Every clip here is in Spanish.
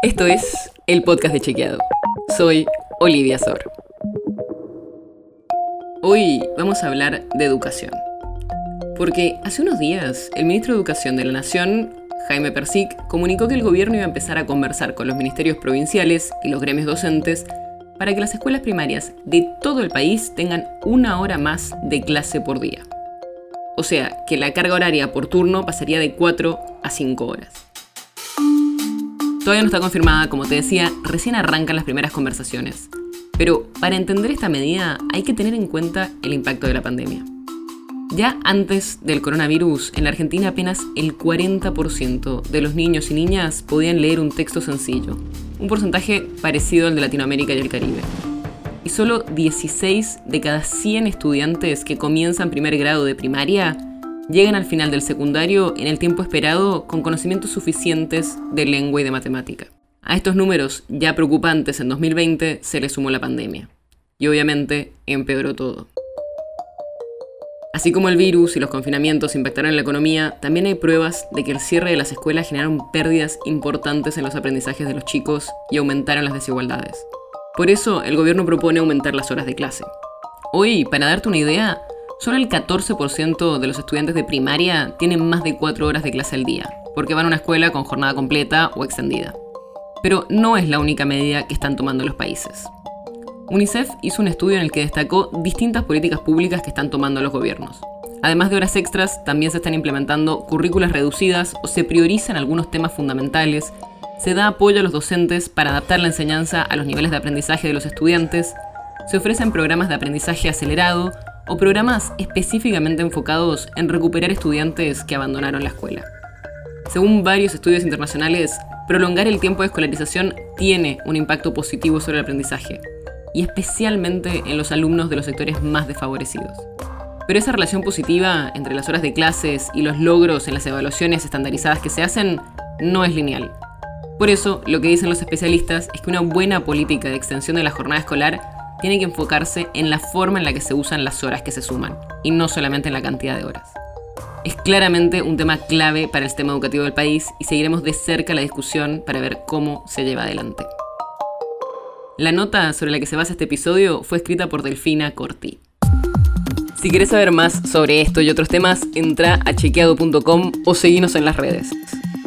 Esto es el podcast de Chequeado. Soy Olivia Sor. Hoy vamos a hablar de educación. Porque hace unos días el ministro de Educación de la Nación, Jaime Persic, comunicó que el gobierno iba a empezar a conversar con los ministerios provinciales y los gremios docentes para que las escuelas primarias de todo el país tengan una hora más de clase por día. O sea, que la carga horaria por turno pasaría de 4 a 5 horas. Todavía no está confirmada, como te decía, recién arrancan las primeras conversaciones. Pero para entender esta medida hay que tener en cuenta el impacto de la pandemia. Ya antes del coronavirus, en la Argentina apenas el 40% de los niños y niñas podían leer un texto sencillo, un porcentaje parecido al de Latinoamérica y el Caribe. Y solo 16 de cada 100 estudiantes que comienzan primer grado de primaria llegan al final del secundario en el tiempo esperado con conocimientos suficientes de lengua y de matemática. A estos números ya preocupantes en 2020 se le sumó la pandemia. Y obviamente empeoró todo. Así como el virus y los confinamientos impactaron en la economía, también hay pruebas de que el cierre de las escuelas generaron pérdidas importantes en los aprendizajes de los chicos y aumentaron las desigualdades. Por eso, el gobierno propone aumentar las horas de clase. Hoy, para darte una idea, Solo el 14% de los estudiantes de primaria tienen más de 4 horas de clase al día, porque van a una escuela con jornada completa o extendida. Pero no es la única medida que están tomando los países. UNICEF hizo un estudio en el que destacó distintas políticas públicas que están tomando los gobiernos. Además de horas extras, también se están implementando currículas reducidas o se priorizan algunos temas fundamentales, se da apoyo a los docentes para adaptar la enseñanza a los niveles de aprendizaje de los estudiantes, se ofrecen programas de aprendizaje acelerado o programas específicamente enfocados en recuperar estudiantes que abandonaron la escuela. Según varios estudios internacionales, prolongar el tiempo de escolarización tiene un impacto positivo sobre el aprendizaje, y especialmente en los alumnos de los sectores más desfavorecidos. Pero esa relación positiva entre las horas de clases y los logros en las evaluaciones estandarizadas que se hacen no es lineal. Por eso, lo que dicen los especialistas es que una buena política de extensión de la jornada escolar tiene que enfocarse en la forma en la que se usan las horas que se suman, y no solamente en la cantidad de horas. Es claramente un tema clave para el sistema educativo del país y seguiremos de cerca la discusión para ver cómo se lleva adelante. La nota sobre la que se basa este episodio fue escrita por Delfina Corti. Si quieres saber más sobre esto y otros temas, entra a chequeado.com o seguinos en las redes.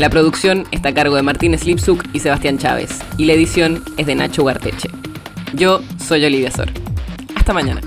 La producción está a cargo de Martín Slipsuk y Sebastián Chávez, y la edición es de Nacho Guarteche. Yo soy Olivia Sor. Hasta mañana.